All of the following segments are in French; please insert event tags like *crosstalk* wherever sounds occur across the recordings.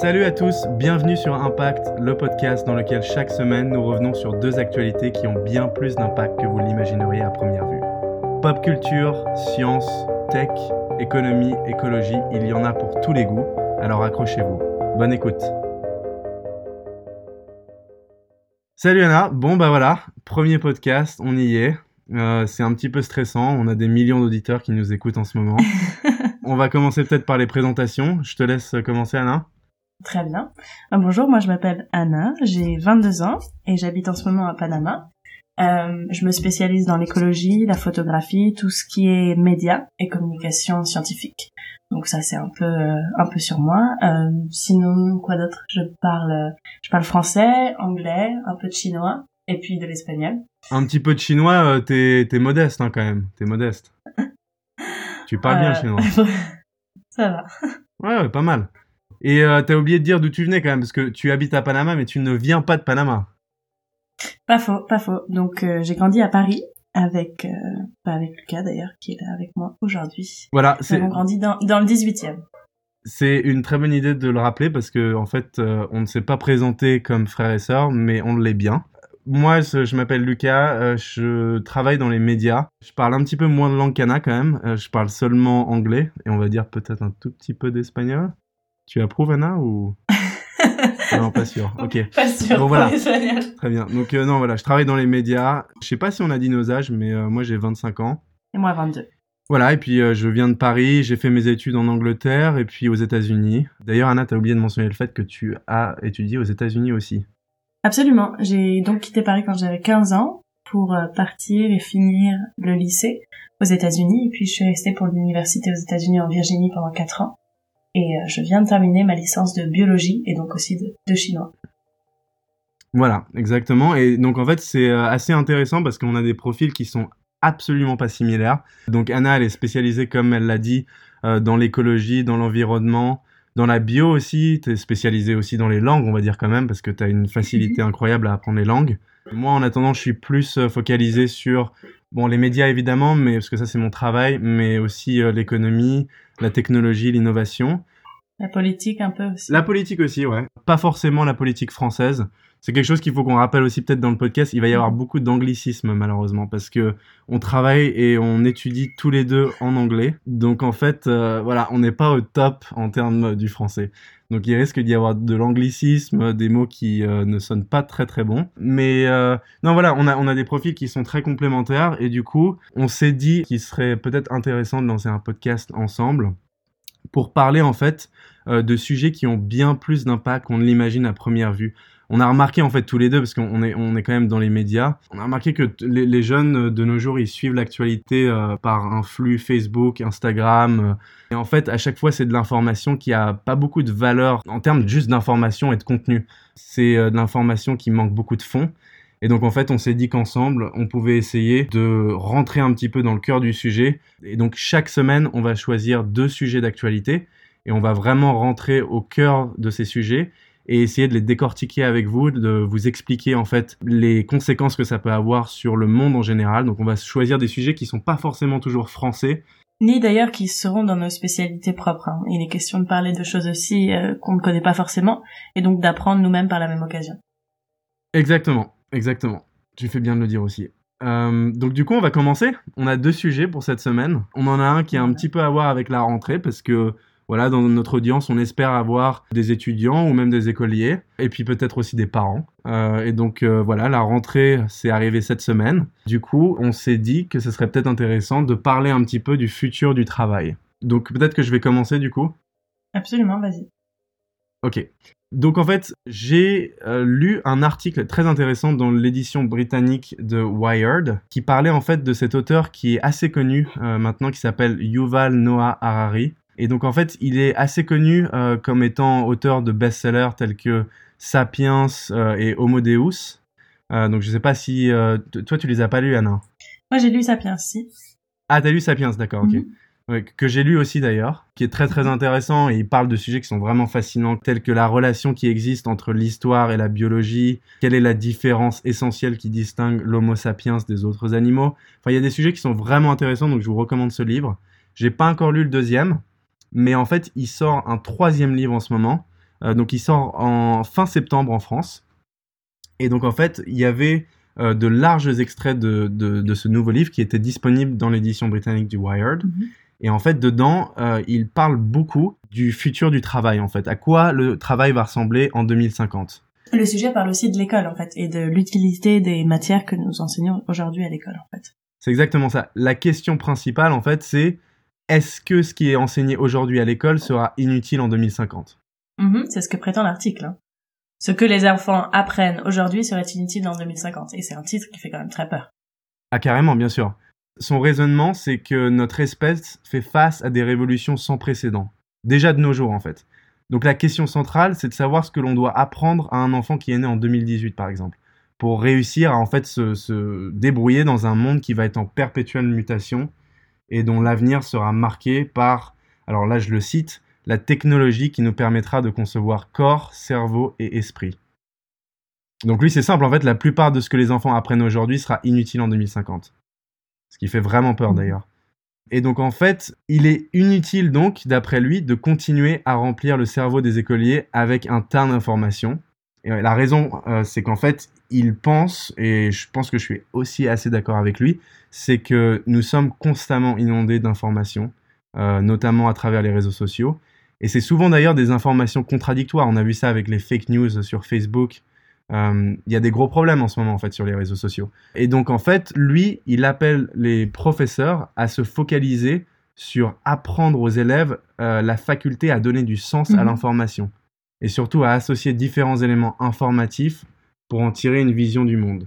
Salut à tous, bienvenue sur Impact, le podcast dans lequel chaque semaine nous revenons sur deux actualités qui ont bien plus d'impact que vous l'imagineriez à première vue. Pop culture, science, tech, économie, écologie, il y en a pour tous les goûts, alors accrochez-vous. Bonne écoute. Salut Anna, bon bah voilà, premier podcast, on y est. Euh, c'est un petit peu stressant, on a des millions d'auditeurs qui nous écoutent en ce moment. *laughs* on va commencer peut-être par les présentations. Je te laisse commencer Anna. Très bien. Euh, bonjour, moi je m'appelle Anna, j'ai 22 ans et j'habite en ce moment à Panama. Euh, je me spécialise dans l'écologie, la photographie, tout ce qui est médias et communication scientifique. Donc ça c'est un peu euh, un peu sur moi. Euh, sinon quoi d'autre? Je parle je parle français, anglais, un peu de chinois et puis de l'espagnol. Un petit peu de chinois, t'es es modeste hein, quand même. T'es modeste. *laughs* tu parles bien chinois. *laughs* ça va. Ouais, ouais, pas mal. Et euh, t'as oublié de dire d'où tu venais quand même, parce que tu habites à Panama, mais tu ne viens pas de Panama. Pas faux, pas faux. Donc euh, j'ai grandi à Paris avec, euh, bah, avec Lucas d'ailleurs, qui est là avec moi aujourd'hui. Voilà, c'est. On grandi dans, dans le 18e. C'est une très bonne idée de le rappeler parce que en fait, on ne s'est pas présenté comme frère et sœur, mais on l'est bien. Moi, je m'appelle Lucas, je travaille dans les médias. Je parle un petit peu moins de langue qu'Anna quand même. Je parle seulement anglais et on va dire peut-être un tout petit peu d'espagnol. Tu approuves Anna ou? *laughs* Non, pas sûr. Ok. Pas sûr. Bon voilà. Très bien. Donc euh, non, voilà, je travaille dans les médias. Je sais pas si on a dit nos âges, mais euh, moi j'ai 25 ans. Et moi 22. Voilà, et puis euh, je viens de Paris, j'ai fait mes études en Angleterre et puis aux États-Unis. D'ailleurs, Anna, t'as oublié de mentionner le fait que tu as étudié aux États-Unis aussi. Absolument. J'ai donc quitté Paris quand j'avais 15 ans pour partir et finir le lycée aux États-Unis. Et puis je suis restée pour l'université aux États-Unis en Virginie pendant 4 ans et euh, je viens de terminer ma licence de biologie et donc aussi de, chinois. Voilà, exactement. Et donc en fait, c'est euh, assez intéressant parce qu'on a des profils qui sont absolument pas similaires. Donc Anna, elle est spécialisée, comme elle l'a dit, euh, dans l'écologie, dans l'environnement, dans la bio aussi. Tu es spécialisée aussi dans les langues, on va dire quand même, parce que tu as une facilité incroyable à apprendre les langues. Moi, en attendant, je suis plus focalisé sur bon les médias évidemment, mais parce que ça c'est mon travail, mais aussi l'économie, la technologie, l'innovation. La politique un peu aussi. La politique aussi, ouais. Pas forcément la politique française. C'est quelque chose qu'il faut qu'on rappelle aussi peut-être dans le podcast. Il va y avoir beaucoup d'anglicisme malheureusement parce que on travaille et on étudie tous les deux en anglais. Donc en fait, euh, voilà, on n'est pas au top en termes du français. Donc il risque d'y avoir de l'anglicisme, des mots qui euh, ne sonnent pas très très bons. Mais euh, non voilà, on a, on a des profils qui sont très complémentaires et du coup, on s'est dit qu'il serait peut-être intéressant de lancer un podcast ensemble pour parler en fait euh, de sujets qui ont bien plus d'impact qu'on ne l'imagine à première vue on a remarqué en fait tous les deux, parce qu'on est, on est quand même dans les médias, on a remarqué que les, jeunes de nos jours, ils suivent l'actualité euh, par un flux Facebook, Instagram. Euh. et en fait, à chaque fois, c'est de l'information qui a pas beaucoup de valeur en termes juste d'information et de contenu. C'est de l'information qui manque beaucoup de fond. Et donc en fait, on s'est dit qu'ensemble, on pouvait essayer de rentrer un petit peu dans le cœur du sujet. Et donc chaque semaine, on va choisir deux sujets d'actualité et on va vraiment rentrer au cœur de ces sujets et essayer de les décortiquer avec vous, de vous expliquer en fait les conséquences que ça peut avoir sur le monde en général. Donc on va choisir des sujets qui sont pas forcément toujours français. Ni d'ailleurs qui seront dans nos spécialités propres. Hein. Il est question de parler de choses aussi euh, qu'on ne connaît pas forcément et donc d'apprendre nous-mêmes par la même occasion. Exactement, exactement. Tu fais bien de le dire aussi. Euh, donc du coup, on va commencer. On a deux sujets pour cette semaine. On en a un qui a un petit peu à voir avec la rentrée parce que voilà, dans notre audience, on espère avoir des étudiants ou même des écoliers, et puis peut-être aussi des parents. Euh, et donc euh, voilà, la rentrée, c'est arrivé cette semaine. Du coup, on s'est dit que ce serait peut-être intéressant de parler un petit peu du futur du travail. Donc peut-être que je vais commencer du coup. Absolument, vas-y. Ok. Donc en fait, j'ai euh, lu un article très intéressant dans l'édition britannique de Wired qui parlait en fait de cet auteur qui est assez connu maintenant qui s'appelle Yuval Noah Harari et donc en fait, il est assez connu euh, comme étant auteur de best-sellers tels que Sapiens euh, et Homo Deus. Euh, donc je sais pas si toi tu les as pas lus, Anna? Moi j'ai lu Sapiens, si. Ah t'as lu Sapiens, d'accord, ok. Que j'ai lu aussi d'ailleurs, qui est très très intéressant et il parle de sujets qui sont vraiment fascinants, tels que la relation qui existe entre l'histoire et la biologie, quelle est la différence essentielle qui distingue l'Homo sapiens des autres animaux. Enfin, il y a des sujets qui sont vraiment intéressants, donc je vous recommande ce livre. J'ai pas encore lu le deuxième, mais en fait, il sort un troisième livre en ce moment, donc il sort en fin septembre en France. Et donc en fait, il y avait de larges extraits de, de, ce nouveau livre qui était disponible dans l'édition britannique du Wired. Mhm. Et en fait, dedans, il parle beaucoup du futur du travail, en fait. À quoi le travail va ressembler en 2050. Le sujet parle aussi de l'école, en fait, et de l'utilité des matières que nous enseignons aujourd'hui à l'école, en fait. C'est exactement ça. La question principale, en fait, c'est est-ce que ce qui est enseigné aujourd'hui à l'école sera inutile en 2050 mm-hmm, C'est ce que prétend l'article. Hein. Ce que les enfants apprennent aujourd'hui serait inutile en 2050. Et c'est un titre qui fait quand même très peur. Ah, carrément, bien sûr. Son raisonnement, c'est que notre espèce fait face à des révolutions sans précédent. Déjà de nos jours, en fait. Donc la question centrale, c'est de savoir ce que l'on doit apprendre à un enfant qui est né en 2018, par exemple pour réussir à en fait se, débrouiller dans un monde qui va être en perpétuelle mutation et dont l'avenir sera marqué par, alors là je le cite, la technologie qui nous permettra de concevoir corps, cerveau et esprit. Donc lui c'est simple, en fait la plupart de ce que les enfants apprennent aujourd'hui sera inutile en 2050. Ce qui fait vraiment peur d'ailleurs. Et donc en fait, il est inutile donc, d'après lui, de continuer à remplir le cerveau des écoliers avec un tas d'informations. Et la raison, euh, c'est qu'en fait, il pense, et je pense que je suis aussi assez d'accord avec lui, c'est que nous sommes constamment inondés d'informations, euh, notamment à travers les réseaux sociaux. Et c'est souvent d'ailleurs des informations contradictoires. On a vu ça avec les fake news sur Facebook. Euh, il y a des gros problèmes en ce moment en fait sur les réseaux sociaux. Et donc en fait, lui, il appelle les professeurs à se focaliser sur apprendre aux élèves euh, la faculté à donner du sens à mhm. l'information et surtout à associer différents éléments informatifs pour en tirer une vision du monde.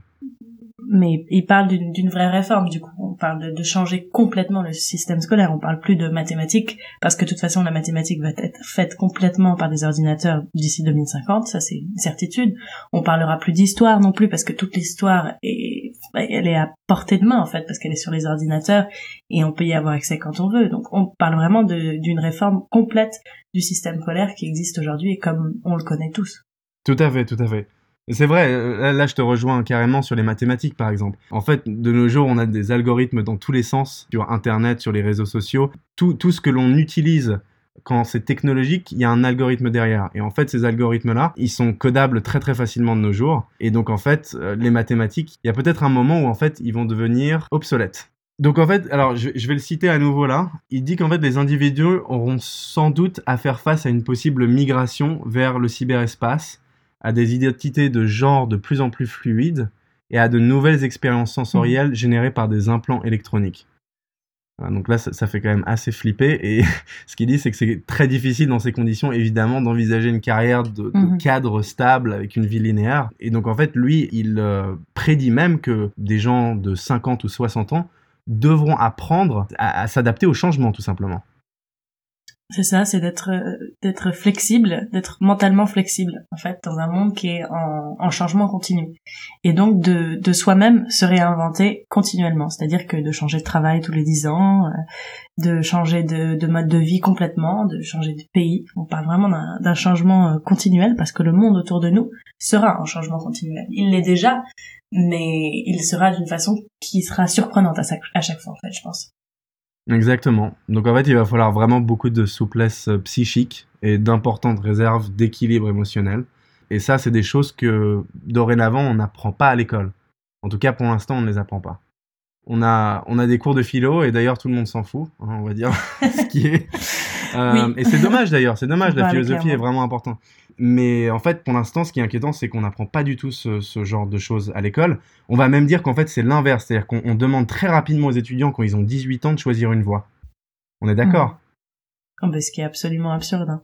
Mais il parle d'une vraie réforme, du coup. On parle de, changer complètement le système scolaire. On parle plus de mathématiques, parce que de toute façon, la mathématique va être faite complètement par des ordinateurs d'ici 2050, ça c'est une certitude. On parlera plus d'histoire non plus, parce que toute l'histoire est, elle est à portée de main, en fait, parce qu'elle est sur les ordinateurs, et on peut y avoir accès quand on veut. Donc on parle vraiment d'une réforme complète du système scolaire qui existe aujourd'hui, et comme on le connaît tous. Tout à fait, tout à fait. C'est vrai, euh, là je te rejoins carrément sur les mathématiques par exemple. En fait, de nos jours, on a des algorithmes dans tous les sens, sur Internet, sur les réseaux sociaux. Tout, tout ce que l'on utilise quand c'est technologique, il y a un algorithme derrière. Et en fait, ces algorithmes-là, ils sont codables très très facilement de nos jours. Et donc en fait, euh, les mathématiques, il y a peut-être un moment où en fait, ils vont devenir obsolètes. Donc en fait, alors je, je vais le citer à nouveau là, il dit qu'en fait les individus auront sans doute à faire face à une possible migration vers le cyberespace à des identités de genre de plus en plus fluides et à de nouvelles expériences sensorielles mmh. générées par des implants électroniques. donc là, ça, fait quand même assez flipper. Et *laughs* ce qu'il dit, c'est que c'est très difficile dans ces conditions, évidemment, d'envisager une carrière de, mmh. cadre stable avec une vie linéaire. Et donc, en fait, lui, il euh, prédit même que des gens de 50 ou 60 ans devront apprendre à s'adapter au changement, tout simplement. C'est ça, c'est d'être d'être flexible, d'être mentalement flexible en fait dans un monde qui est en, en changement continu. Et donc de, de soi-même se réinventer continuellement, c'est-à-dire que de changer de travail tous les dix ans, euh, de changer de, de mode de vie complètement, de changer de pays. On parle vraiment d'un changement euh, continuel parce que le monde autour de nous sera en changement continuel. Il l'est déjà, mais il sera d'une façon qui sera surprenante à, à chaque fois en fait, je pense. Exactement. Donc en fait, il va falloir vraiment beaucoup de souplesse euh, psychique et d'importantes réserves d'équilibre émotionnel. Et ça, c'est des choses que dorénavant, on n'apprend pas à l'école. En tout cas, pour l'instant, on ne les apprend pas. On a, on a des cours de philo et d'ailleurs, tout le monde s'en fout, hein, on va dire *laughs* ce qui est. Euh, et c'est dommage d'ailleurs, c'est dommage, la philosophie est vraiment importante. Mais en fait, pour l'instant, ce qui est inquiétant, c'est qu'on n'apprend pas du tout ce, genre de choses à l'école. On va même dire qu'en fait, c'est l'inverse. C'est-à-dire qu'on demande très rapidement aux étudiants, quand ils ont 18 ans, de choisir une voie. On est d'accord? Mmh. oh, Ce qui est absolument absurde. Hein.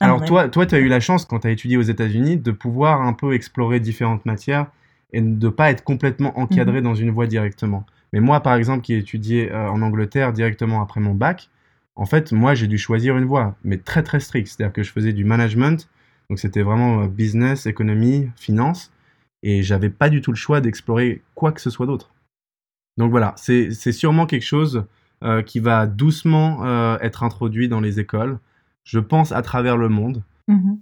Ah, Alors toi, toi, tu as eu la chance, quand tu as étudié aux États-Unis, de pouvoir un peu explorer différentes matières et de ne pas être complètement encadré mmh. dans une voie directement. Mais moi, par exemple, qui ai étudié euh, en Angleterre directement après mon bac, en fait, moi, j'ai dû choisir une voie, mais très très stricte. C'est-à-dire que je faisais du management, donc c'était vraiment euh, business, économie, finance, et j'avais pas du tout le choix d'explorer quoi que ce soit d'autre. Donc voilà, c'est sûrement quelque chose euh, qui va doucement euh, être introduit dans les écoles, je pense à travers le monde. Mm-hmm.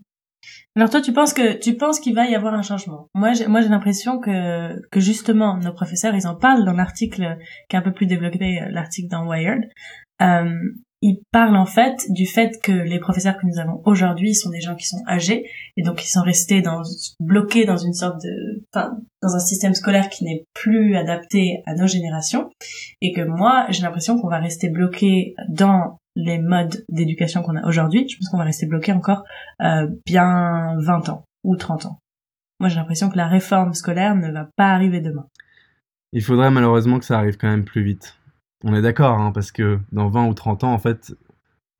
Alors toi, tu penses que tu penses qu'il va y avoir un changement? Moi, j'ai, moi, j'ai l'impression que que justement nos professeurs, ils en parlent dans l'article qui est un peu plus développé, l'article dans Wired. Il parle en fait du fait que les professeurs que nous avons aujourd'hui sont des gens qui sont âgés et donc ils sont restés dans bloqués dans une sorte de enfin dans un système scolaire qui n'est plus adapté à nos générations et que moi j'ai l'impression qu'on va rester bloqué dans les modes d'éducation qu'on a aujourd'hui. Je pense qu'on va rester bloqué encore euh, bien 20 ans ou 30 ans. Moi j'ai l'impression que la réforme scolaire ne va pas arriver demain. Il faudrait malheureusement que ça arrive quand même plus vite on est d'accord, hein, parce que dans 20 ou 30 ans, en fait,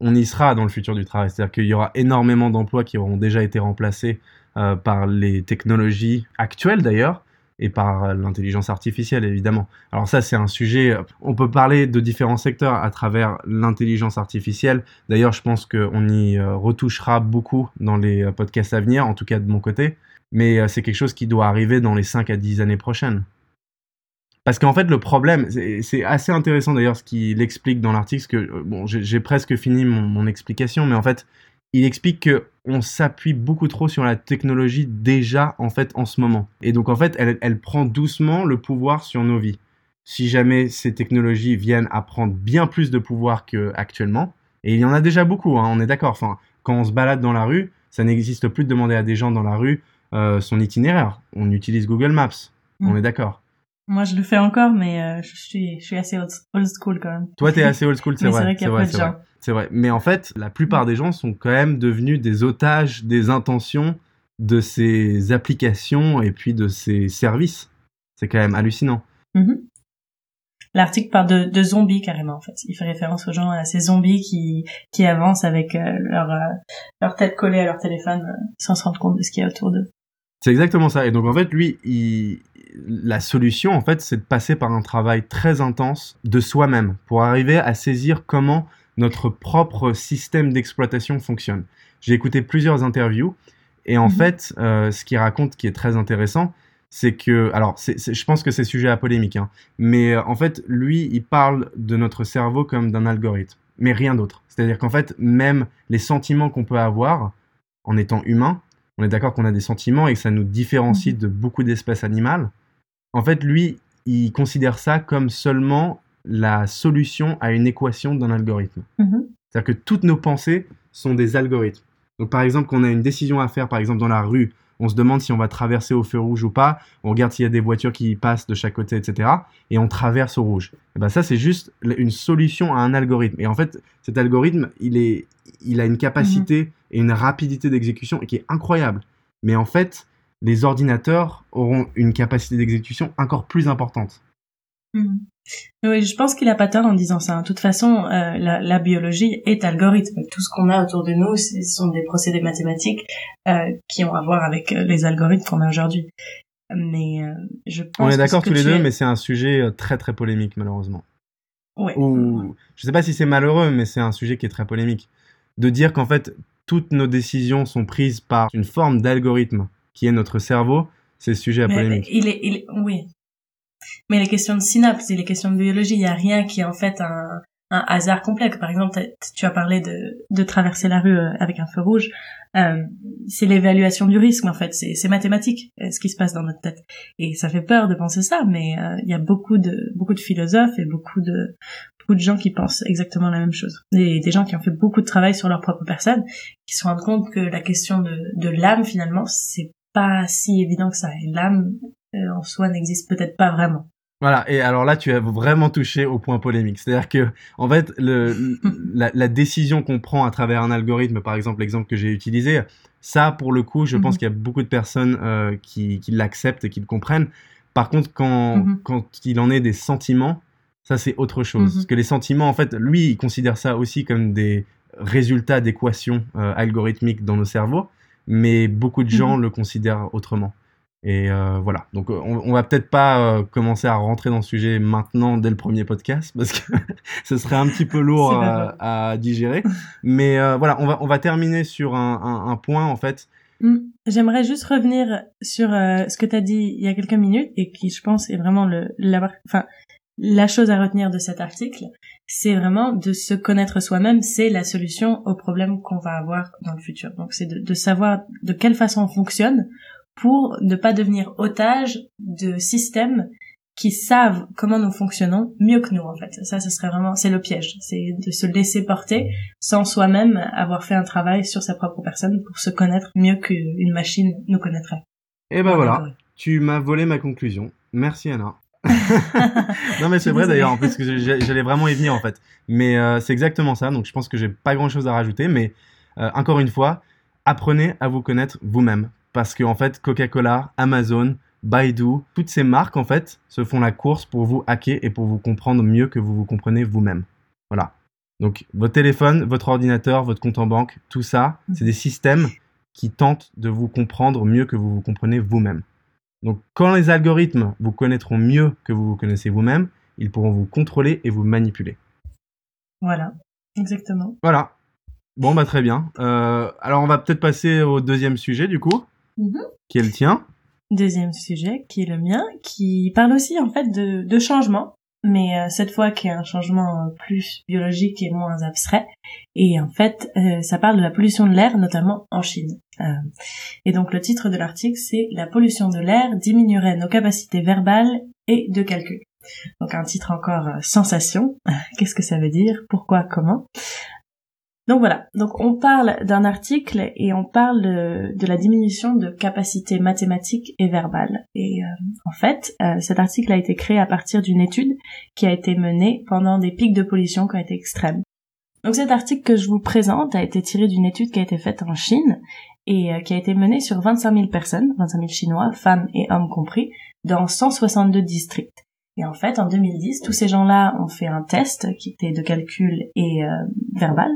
on y sera dans le futur du travail. C'est-à-dire qu'il y aura énormément d'emplois qui auront déjà été remplacés euh, par les technologies actuelles d'ailleurs, et par l'intelligence artificielle évidemment. Alors ça c'est un sujet, on peut parler de différents secteurs à travers l'intelligence artificielle. D'ailleurs je pense qu'on y euh, retouchera beaucoup dans les euh, podcasts à venir, en tout cas de mon côté. Mais c'est quelque chose qui doit arriver dans les 5 à 10 années prochaines. Parce qu'en fait, le problème, c'est assez intéressant d'ailleurs ce qu'il explique dans l'article, que euh, bon, j'ai presque fini mon, explication, mais en fait, il explique que on s'appuie beaucoup trop sur la technologie déjà en fait en ce moment. Et donc en fait, elle, elle prend doucement le pouvoir sur nos vies. Si jamais ces technologies viennent à prendre bien plus de pouvoir qu'actuellement, et il y en a déjà beaucoup, hein, on est d'accord. Enfin, quand on se balade dans la rue, ça n'existe plus de demander à des gens dans la rue euh, son itinéraire. On utilise Google Maps. On mm. est d'accord. Moi, je le fais encore, mais euh, je, suis, je suis assez old school quand même. Toi, t'es assez old school, c'est vrai. C'est vrai, c'est vrai. C'est vrai. Mais en fait, la plupart des gens sont quand même devenus des otages des intentions de ces applications et puis de ces services. C'est quand même hallucinant. Mm-hmm. L'article parle de, de, zombies carrément en fait. Il fait référence aux gens à ces zombies qui qui avancent avec euh, leur euh, leur tête collée à leur téléphone sans se rendre compte de ce qu'il y a autour d'eux. C'est exactement ça. Et donc en fait, lui, il, la solution, en fait, c'est de passer par un travail très intense de soi-même pour arriver à saisir comment notre propre système d'exploitation fonctionne. J'ai écouté plusieurs interviews et en mhm. fait, euh, ce qu'il raconte qui est très intéressant, c'est que, alors, je pense que c'est sujet à polémique, hein, mais euh, en fait, lui, il parle de notre cerveau comme d'un algorithme, mais rien d'autre. C'est-à-dire qu'en fait, même les sentiments qu'on peut avoir en étant humain, on est d'accord qu'on a des sentiments et que ça nous différencie mhm. de beaucoup d'espèces animales, en fait, lui, il considère ça comme seulement la solution à une équation d'un algorithme. Mhm. C'est-à-dire que toutes nos pensées sont des algorithmes. Donc, par exemple, quand on a une décision à faire, par exemple, dans la rue, on se demande si on va traverser au feu rouge ou pas, on regarde s'il y a des voitures qui passent de chaque côté, etc. Et on traverse au rouge. Et ben ça, c'est juste une solution à un algorithme. Et en fait, cet algorithme, il, est, il a une capacité mhm. et une rapidité d'exécution qui est incroyable. Mais en fait, les ordinateurs auront une capacité d'exécution encore plus importante. Hmm. Oui, je pense qu'il a pas tort en disant ça. De toute façon, euh, la, biologie est algorithme. Tout ce qu'on a autour de nous, ce sont des procédés mathématiques euh, qui ont à voir avec euh, les algorithmes qu'on a aujourd'hui. Mais je pense. On est d'accord tous les deux, mais c'est un sujet très très polémique malheureusement. Oui. Ou je sais pas si c'est malheureux, mais c'est un sujet qui est très polémique. De dire qu'en fait toutes nos décisions sont prises par une forme d'algorithme qui est notre cerveau, c'est sujet à polémique. Il est, il oui. Mais les questions de synapses et les questions de biologie, il n'y a rien qui est en fait un, un hasard complet. Par exemple, tu as parlé de, de traverser la rue euh, avec un feu rouge. Euh, c'est l'évaluation du risque, en fait. C'est mathématique, euh, ce qui se passe dans notre tête. Et ça fait peur de penser ça, mais euh, il y a beaucoup de beaucoup de philosophes et beaucoup de beaucoup de gens qui pensent exactement la même chose. Et des gens qui ont fait beaucoup de travail sur leur propre personne, qui se rendent compte que la question de, de l'âme, finalement, c'est pas si évident que ça. Et l'âme euh, en soi n'existe peut-être pas vraiment. Voilà, et alors là, tu as vraiment touché au point polémique. C'est-à-dire que, en fait, le, *laughs* la, décision qu'on prend à travers un algorithme, par exemple, l'exemple que j'ai utilisé, ça, pour le coup, je pense mhm. qu'il y a beaucoup de personnes euh, qui, qui l'acceptent et qui le comprennent. Par contre, quand, mhm. quand il en est des sentiments, ça, c'est autre chose. Mhm. Parce que les sentiments, en fait, lui, il considère ça aussi comme des résultats d'équations euh, algorithmiques dans nos cerveaux mais beaucoup de gens mhm. le considèrent autrement. Et euh, voilà. Donc, euh, on, on va peut-être pas euh, commencer à rentrer dans le sujet maintenant dès le premier podcast *laughs* parce que ce serait un petit peu *laughs* lourd à, digérer. Mais voilà, on va on va terminer sur un, un, point en fait. Mm. J'aimerais juste revenir sur ce que tu as dit il y a quelques minutes et qui, je pense, est vraiment le la, enfin la chose à retenir de cet article, c'est vraiment de se connaître soi-même, c'est la solution aux problèmes qu'on va avoir dans le futur. Donc c'est de, savoir de quelle façon on fonctionne pour ne pas devenir otage de systèmes qui savent comment nous fonctionnons mieux que nous en fait. Ça, ce serait vraiment, c'est le piège, c'est de se laisser porter sans soi-même avoir fait un travail sur sa propre personne pour se connaître mieux qu'une machine nous connaîtrait. Et ben voilà, tu m'as volé ma conclusion. Merci Anna. *laughs* non mais c'est vrai d'ailleurs en plus que j'allais vraiment y venir en fait. Mais euh, c'est exactement ça. Donc je pense que j'ai pas grand chose à rajouter. Mais euh, encore une fois, apprenez à vous connaître vous-même parce que en fait Coca-Cola, Amazon, Baidu, toutes ces marques en fait se font la course pour vous hacker et pour vous comprendre mieux que vous vous comprenez vous-même. Voilà. Donc votre téléphone, votre ordinateur, votre compte en banque, tout ça, c'est des systèmes qui tentent de vous comprendre mieux que vous vous comprenez vous-même. Donc quand les algorithmes vous connaîtront mieux que vous vous connaissez vous-même, ils pourront vous contrôler et vous manipuler. Voilà, exactement. Voilà. Bon, bah très bien. Euh, alors on va peut-être passer au deuxième sujet du coup, mm-hmm. qui est le tien. Deuxième sujet, qui est le mien, qui parle aussi en fait de, de changement, mais euh, cette fois qui est un changement plus biologique et moins abstrait. Et en fait, euh, ça parle de la pollution de l'air, notamment en Chine. Euh, et donc le titre de l'article, c'est La pollution de l'air diminuerait nos capacités verbales et de calcul. Donc un titre encore sensation. *laughs* Qu'est-ce que ça veut dire? Pourquoi? Comment? Donc voilà, donc on parle d'un article et on parle de, la diminution de capacités mathématiques et verbales. Et euh, en fait, euh, cet article a été créé à partir d'une étude qui a été menée pendant des pics de pollution qui ont été extrêmes. Donc cet article que je vous présente a été tiré d'une étude qui a été faite en Chine et euh, qui a été menée sur 25 000 personnes, 25 000 Chinois, femmes et hommes compris, dans 162 districts. Et en fait, en 2010, tous ces gens-là ont fait un test qui était de calcul et verbal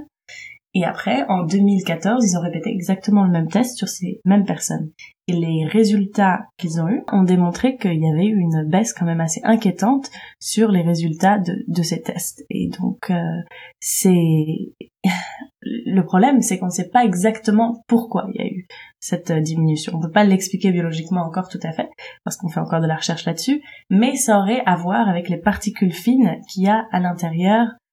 et après, en 2014, ils ont répété exactement le même test sur ces mêmes personnes. Et les résultats qu'ils ont eus ont démontré qu'il y avait eu une baisse quand même assez inquiétante sur les résultats de, ces tests. Et donc, euh, c'est... *laughs* Le problème, c'est qu'on ne sait pas exactement pourquoi il y a eu cette diminution. On ne peut pas l'expliquer biologiquement encore tout à fait, parce qu'on fait encore de la recherche là-dessus, mais ça aurait à voir avec les particules fines qu'il y a à l'intérieur euh,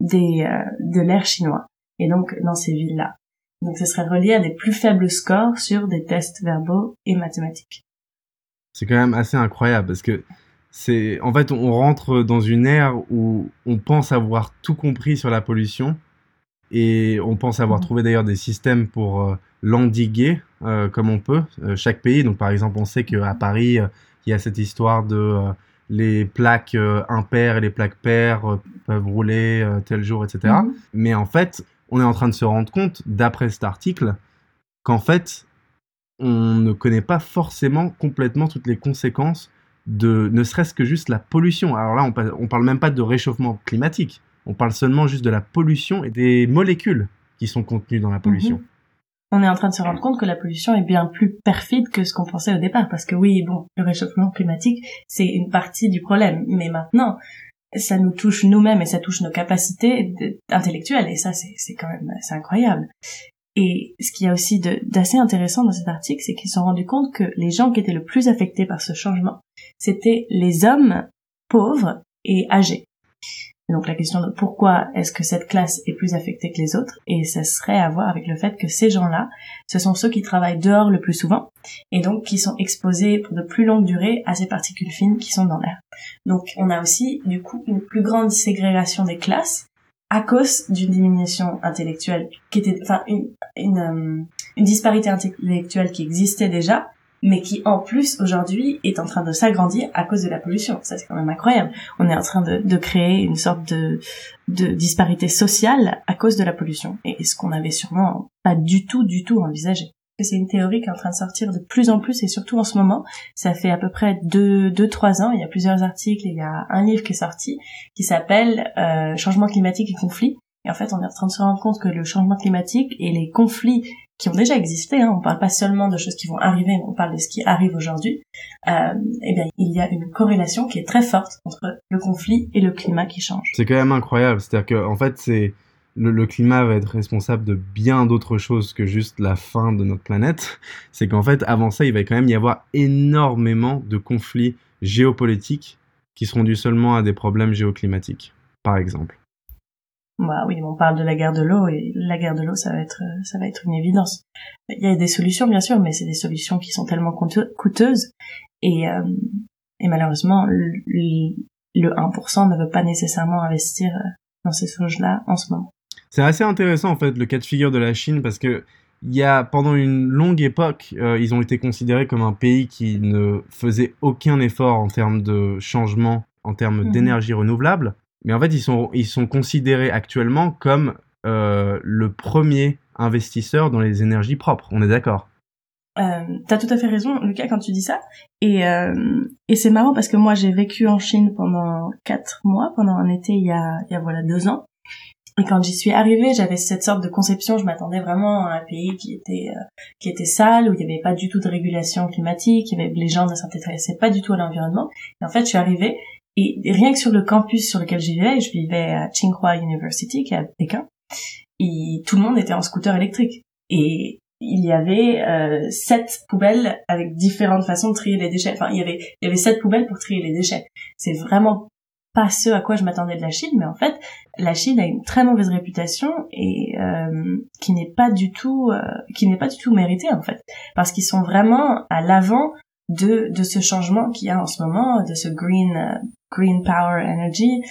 des, euh, de l'air chinois, et donc dans ces villes-là. Donc ce serait relié à des plus faibles scores sur des tests verbaux et mathématiques. C'est quand même assez incroyable parce que c'est en fait on rentre dans une ère où on pense avoir tout compris sur la pollution et on pense avoir mhm. trouvé d'ailleurs des systèmes pour euh, l'endiguer comme on peut chaque pays donc par exemple on sait qu'à Paris il y a cette histoire de les plaques euh, impaires et les plaques paires euh, peuvent rouler euh, tel jour, etc. Mhm. Mais en fait, on est en train de se rendre compte, d'après cet article, qu'en fait, on ne connaît pas forcément complètement toutes les conséquences de ne serait-ce que juste la pollution. Alors là, on, ne parle même pas de réchauffement climatique, on parle seulement juste de la pollution et des molécules qui sont contenues dans la pollution. Mhm on est en train de se rendre compte que la pollution est bien plus perfide que ce qu'on pensait au départ. Parce que oui, bon, le réchauffement climatique, c'est une partie du problème. Mais maintenant, ça nous touche nous-mêmes et ça touche nos capacités intellectuelles. Et ça, c'est quand même, c'est incroyable. Et ce qu'il y a aussi d'assez intéressant dans cet article, c'est qu'ils se sont rendus compte que les gens qui étaient le plus affectés par ce changement, c'était les hommes pauvres et âgés donc la question de pourquoi est-ce que cette classe est plus affectée que les autres, et ça serait à voir avec le fait que ces gens-là, ce sont ceux qui travaillent dehors le plus souvent, et donc qui sont exposés pour de plus longues durées à ces particules fines qui sont dans l'air. Donc on a aussi du coup une plus grande ségrégation des classes à cause d'une diminution intellectuelle qui était, enfin une, une, euh, une disparité intellectuelle qui existait déjà, mais qui en plus aujourd'hui est en train de s'agrandir à cause de la pollution. Ça c'est quand même incroyable. On est en train de, de créer une sorte de, de disparité sociale à cause de la pollution, et ce qu'on avait sûrement pas du tout, du tout envisagé. C'est une théorie qui est en train de sortir de plus en plus et surtout en ce moment, ça fait à peu près deux, deux, trois ans. Il y a plusieurs articles, il y a un livre qui est sorti qui s'appelle euh, Changement climatique et conflit. Et en fait, on est en train de se rendre compte que le changement climatique et les conflits qui ont déjà existé, hein, on parle pas seulement de choses qui vont arriver, on parle de ce qui arrive aujourd'hui, euh, eh bien, il y a une corrélation qui est très forte entre le conflit et le climat qui change. C'est quand même incroyable, c'est-à-dire que en fait, c'est le, climat va être responsable de bien d'autres choses que juste la fin de notre planète. *laughs* C'est qu'en fait, avant ça, il va quand même y avoir énormément de conflits géopolitiques qui seront dus seulement à des problèmes géoclimatiques, par exemple. Bah oui, on parle de la guerre de l'eau et la guerre de l'eau, ça va être, ça va être une évidence. Il y a des solutions bien sûr, mais c'est des solutions qui sont tellement coûteuses et euh, Et malheureusement, le, le 1% ne veut pas nécessairement investir euh, dans ces choses-là en ce moment. C'est assez intéressant en fait le cas de figure de la Chine parce que il y a pendant une longue époque, euh, ils ont été considérés comme un pays qui ne faisait aucun effort en termes de changement, en termes Mhm. d'énergie renouvelable. Mais en fait, ils sont, ils sont considérés actuellement comme euh, le premier investisseur dans les énergies propres. On est d'accord? Euh, T'as tout à fait raison, Lucas, quand tu dis ça. Et, euh, et c'est marrant parce que moi, j'ai vécu en Chine pendant quatre mois, pendant un été il y a, il y a voilà deux ans. Et quand j'y suis arrivée, j'avais cette sorte de conception. Je m'attendais vraiment à un pays qui était euh, qui était sale, où il n'y avait pas du tout de régulation climatique, il y avait, les gens ne s'intéressaient pas du tout à l'environnement. Et en fait, je suis arrivée et rien que sur le campus sur lequel je vivais, je vivais à Tsinghua University, qui est à Pékin, et tout le monde était en scooter électrique. Et il y avait euh, sept poubelles avec différentes façons de trier les déchets. Enfin, il y avait il y avait sept poubelles pour trier les déchets. C'est vraiment pas ce à quoi je m'attendais de la Chine, mais en fait, la Chine a une très mauvaise réputation et euh, qui n'est pas du tout euh, qui n'est pas du tout méritée en fait, parce qu'ils sont vraiment à l'avant de de ce changement qu'il y a en ce moment, de ce green green power energy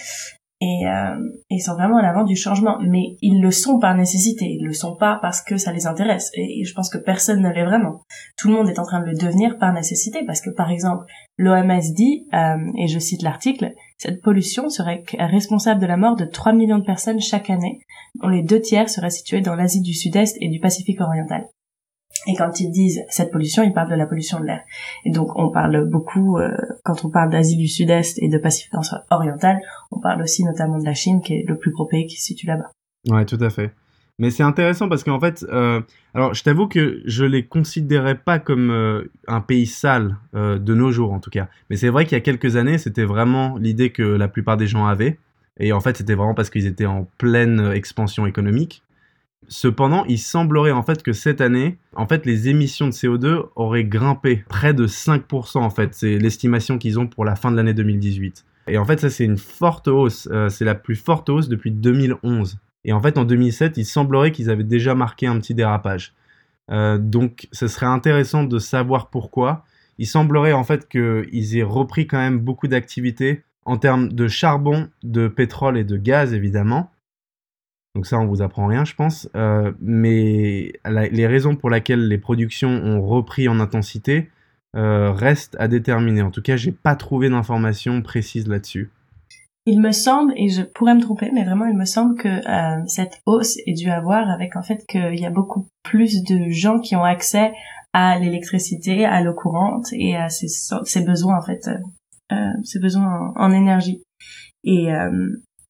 et euh, ils sont vraiment à l'avant du changement. Mais ils le sont par nécessité ils le sont pas parce que ça les intéresse. Et je pense que personne ne l'est vraiment. Tout le monde est en train de le devenir par nécessité parce que par exemple l'OMS dit euh, et je cite l'article cette pollution serait responsable de la mort de 3 millions de personnes chaque année. Dont les deux tiers seraient situés dans l'Asie du Sud-Est et du Pacifique oriental et quand ils disent cette pollution, ils parlent de la pollution de l'air. Et donc on parle beaucoup, euh, quand on parle d'Asie du Sud-Est et de Pacifique oriental, on parle aussi notamment de la Chine, qui est le plus gros pays qui se situe là-bas. Ouais, tout à fait. Mais c'est intéressant parce qu'en fait, euh, alors je t'avoue que je les considérais pas comme euh, un pays sale de nos jours en tout cas. Mais c'est vrai qu'il y a quelques années, c'était vraiment l'idée que la plupart des gens avaient. Et en fait, c'était vraiment parce qu'ils étaient en pleine expansion économique. Cependant, il semblerait en fait que cette année, en fait, les émissions de CO2 auraient grimpé près de 5% en fait. C'est l'estimation qu'ils ont pour la fin de l'année 2018. Et en fait, ça c'est une forte hausse. Euh, c'est la plus forte hausse depuis 2011. Et en fait, en 2007, il semblerait qu'ils avaient déjà marqué un petit dérapage. Euh, donc, ce serait intéressant de savoir pourquoi. Il semblerait en fait qu'ils aient repris quand même beaucoup d'activités en termes de charbon, de pétrole et de gaz, évidemment. Donc ça, on vous apprend rien, je pense. Euh, mais les raisons pour lesquelles les productions ont repris en intensité euh, restent à déterminer. En tout cas, j'ai pas trouvé d'informations précises là-dessus. Il me semble, et je pourrais me tromper, mais vraiment, il me semble que euh, cette hausse est due à voir avec en fait qu'il y a beaucoup plus de gens qui ont accès à l'électricité, à l'eau courante et à ces besoins en fait, ces besoins en, énergie. Et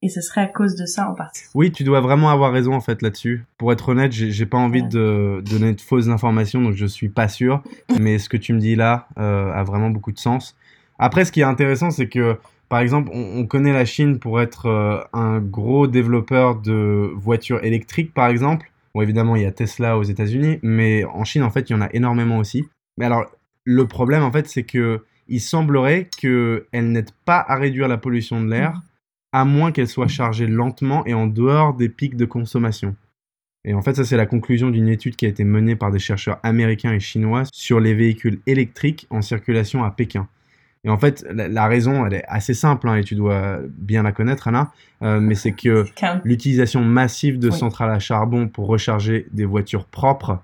et ce serait à cause de ça en partie. Oui, tu dois vraiment avoir raison en fait là-dessus. Pour être honnête, j'ai pas envie ouais. de donner de fausses informations, donc je suis pas sûr. *laughs* Mais ce que tu me dis là euh, a vraiment beaucoup de sens. Après, ce qui est intéressant, c'est que par exemple, on, on, connaît la Chine pour être euh, un gros développeur de voitures électriques, par exemple. Bon, évidemment, il y a Tesla aux États-Unis, mais en Chine, en fait, il y en a énormément aussi. Mais alors, le problème, en fait, c'est que il semblerait qu'elle n'aide pas à réduire la pollution de l'air, à moins qu'elle soit chargée lentement et en dehors des pics de consommation. Et en fait, ça, c'est la conclusion d'une étude qui a été menée par des chercheurs américains et chinois sur les véhicules électriques en circulation à Pékin. Et en fait, la, la, raison, elle est assez simple, hein, et tu dois bien la connaître, Anna, euh, mais c'est que *laughs* l'utilisation massive de oui. centrales à charbon pour recharger des voitures propres,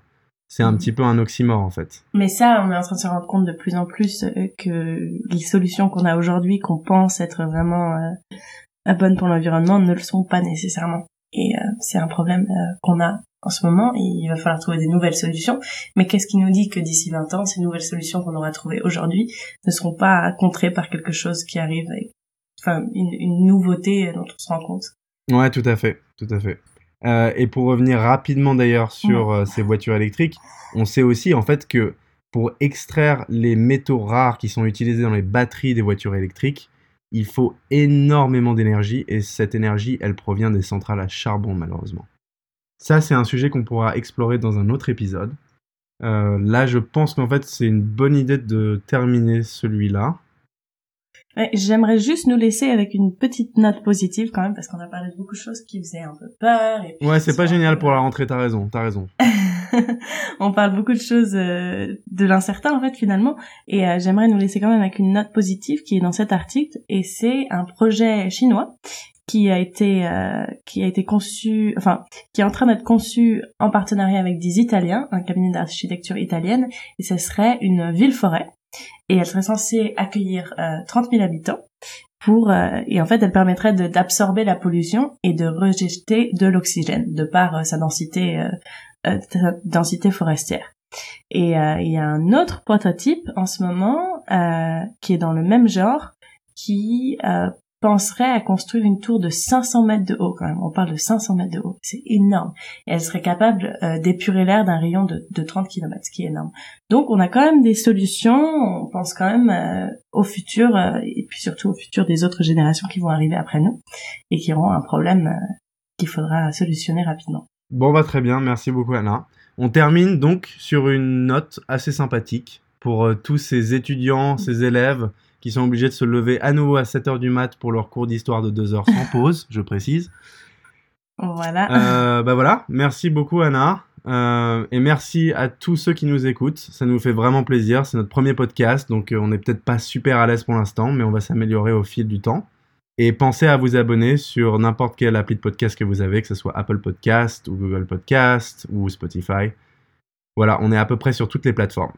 c'est un mmh. petit peu un oxymore, en fait. Mais ça, on est en train de se rendre compte de plus en plus euh, que les solutions qu'on a aujourd'hui, qu'on pense être vraiment euh, bonnes pour l'environnement, ne le sont pas nécessairement. Et euh, c'est un problème qu'on a en ce moment et il va falloir trouver des nouvelles solutions. Mais qu'est-ce qui nous dit que d'ici 20 ans, ces nouvelles solutions qu'on aura trouvées aujourd'hui ne seront pas contrées par quelque chose qui arrive avec, enfin, une, une nouveauté dont on se rend compte? Ouais, tout à fait, tout à fait. Euh, et pour revenir rapidement d'ailleurs sur euh, ces voitures électriques, on sait aussi en fait que pour extraire les métaux rares qui sont utilisés dans les batteries des voitures électriques, il faut énormément d'énergie et cette énergie, elle provient des centrales à charbon malheureusement. Ça, c'est un sujet qu'on pourra explorer dans un autre épisode. Euh, là, je pense qu'en fait, c'est une bonne idée de terminer celui-là. Ouais, J'aimerais juste nous laisser avec une petite note positive quand même, parce qu'on a parlé de beaucoup de choses qui faisaient un peu peur. Et ouais, c'est pas génial pour la rentrée, t'as raison, t'as raison. *laughs* *laughs* on parle beaucoup de choses euh, de l'incertain en fait finalement. Et euh, j'aimerais nous laisser quand même avec une note positive qui est dans cet article. Et c'est un projet chinois qui a été euh, qui a été conçu, enfin qui est en train d'être conçu en partenariat avec des Italiens, un cabinet d'architecture italienne. Et ce serait une ville-forêt. Et elle serait censée accueillir 30 000 habitants pour euh, et en fait elle permettrait d'absorber la pollution et de rejeter de l'oxygène de par euh, sa densité euh, densité forestière. Et il y a un autre prototype en ce moment qui est dans le même genre qui penserait à construire une tour de 500 mètres de haut quand même. On parle de 500 mètres de haut, c'est énorme. Et elle serait capable euh, d'épurer l'air d'un rayon de, de 30 km, ce qui est énorme. Donc on a quand même des solutions, on pense quand même euh, au futur, euh, et puis surtout au futur des autres générations qui vont arriver après nous, et qui auront un problème qu'il faudra solutionner rapidement. Bon bah très bien, merci beaucoup Anna. On termine donc sur une note assez sympathique pour tous ces étudiants, ces élèves qui sont obligés de se lever à nouveau à 7h du mat pour leur cours d'histoire de 2 heures sans pause, je précise. Voilà. Euh, bah voilà, merci beaucoup Anna. Euh, et merci à tous ceux qui nous écoutent. Ça nous fait vraiment plaisir. C'est notre premier podcast, donc euh, on n'est peut-être pas super à l'aise pour l'instant, mais on va s'améliorer au fil du temps. Et pensez à vous abonner sur n'importe quelle appli de podcast que vous avez, que ce soit Apple Podcast ou Google Podcast ou Spotify. Voilà, on est à peu près sur toutes les plateformes.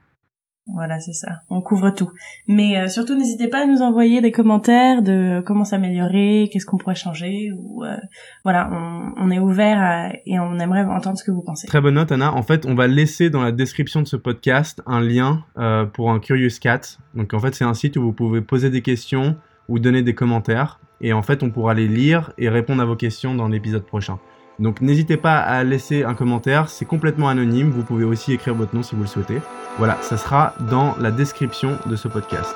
Voilà, c'est ça. On couvre tout. Mais euh, surtout, n'hésitez pas à nous envoyer des commentaires de comment s'améliorer, qu'est-ce qu'on pourrait changer. Ou euh, voilà, on, est ouvert et on aimerait entendre ce que vous pensez. Très bonne note, Anna. En fait, on va laisser dans la description de ce podcast un lien euh, pour un Curious Cat. Donc, en fait, c'est un site où vous pouvez poser des questions ou donner des commentaires. Et en fait, on pourra les lire et répondre à vos questions dans l'épisode prochain. Donc n'hésitez pas à laisser un commentaire, c'est complètement anonyme, vous pouvez aussi écrire votre nom si vous le souhaitez. Voilà, ça sera dans la description de ce podcast.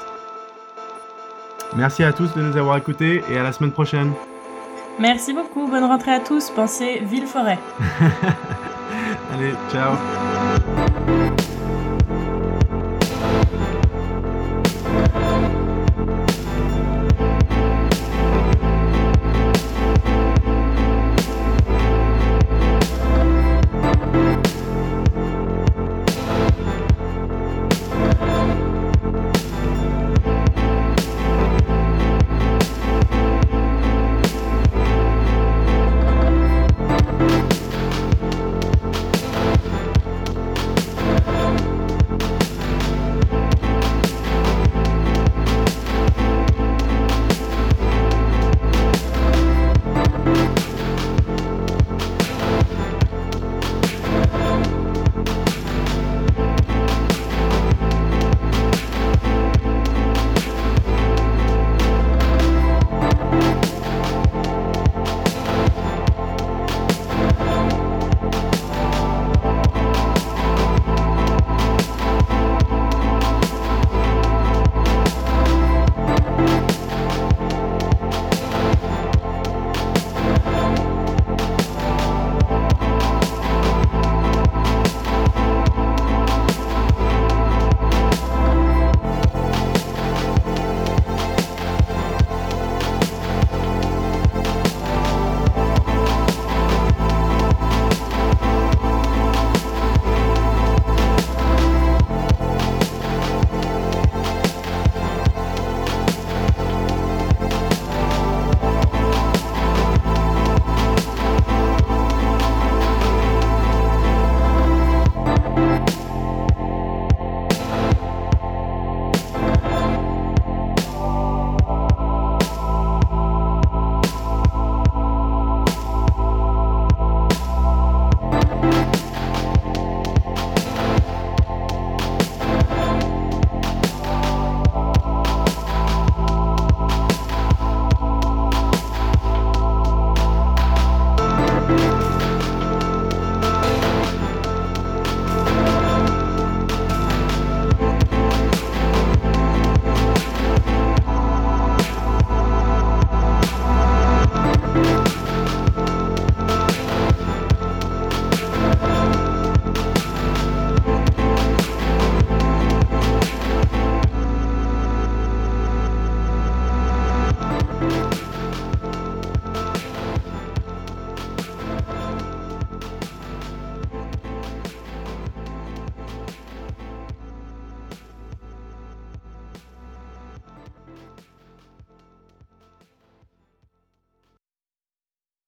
Merci à tous de nous avoir écoutés et à la semaine prochaine. Merci beaucoup, bonne rentrée à tous, pensez ville-forêt. *laughs* Allez, ciao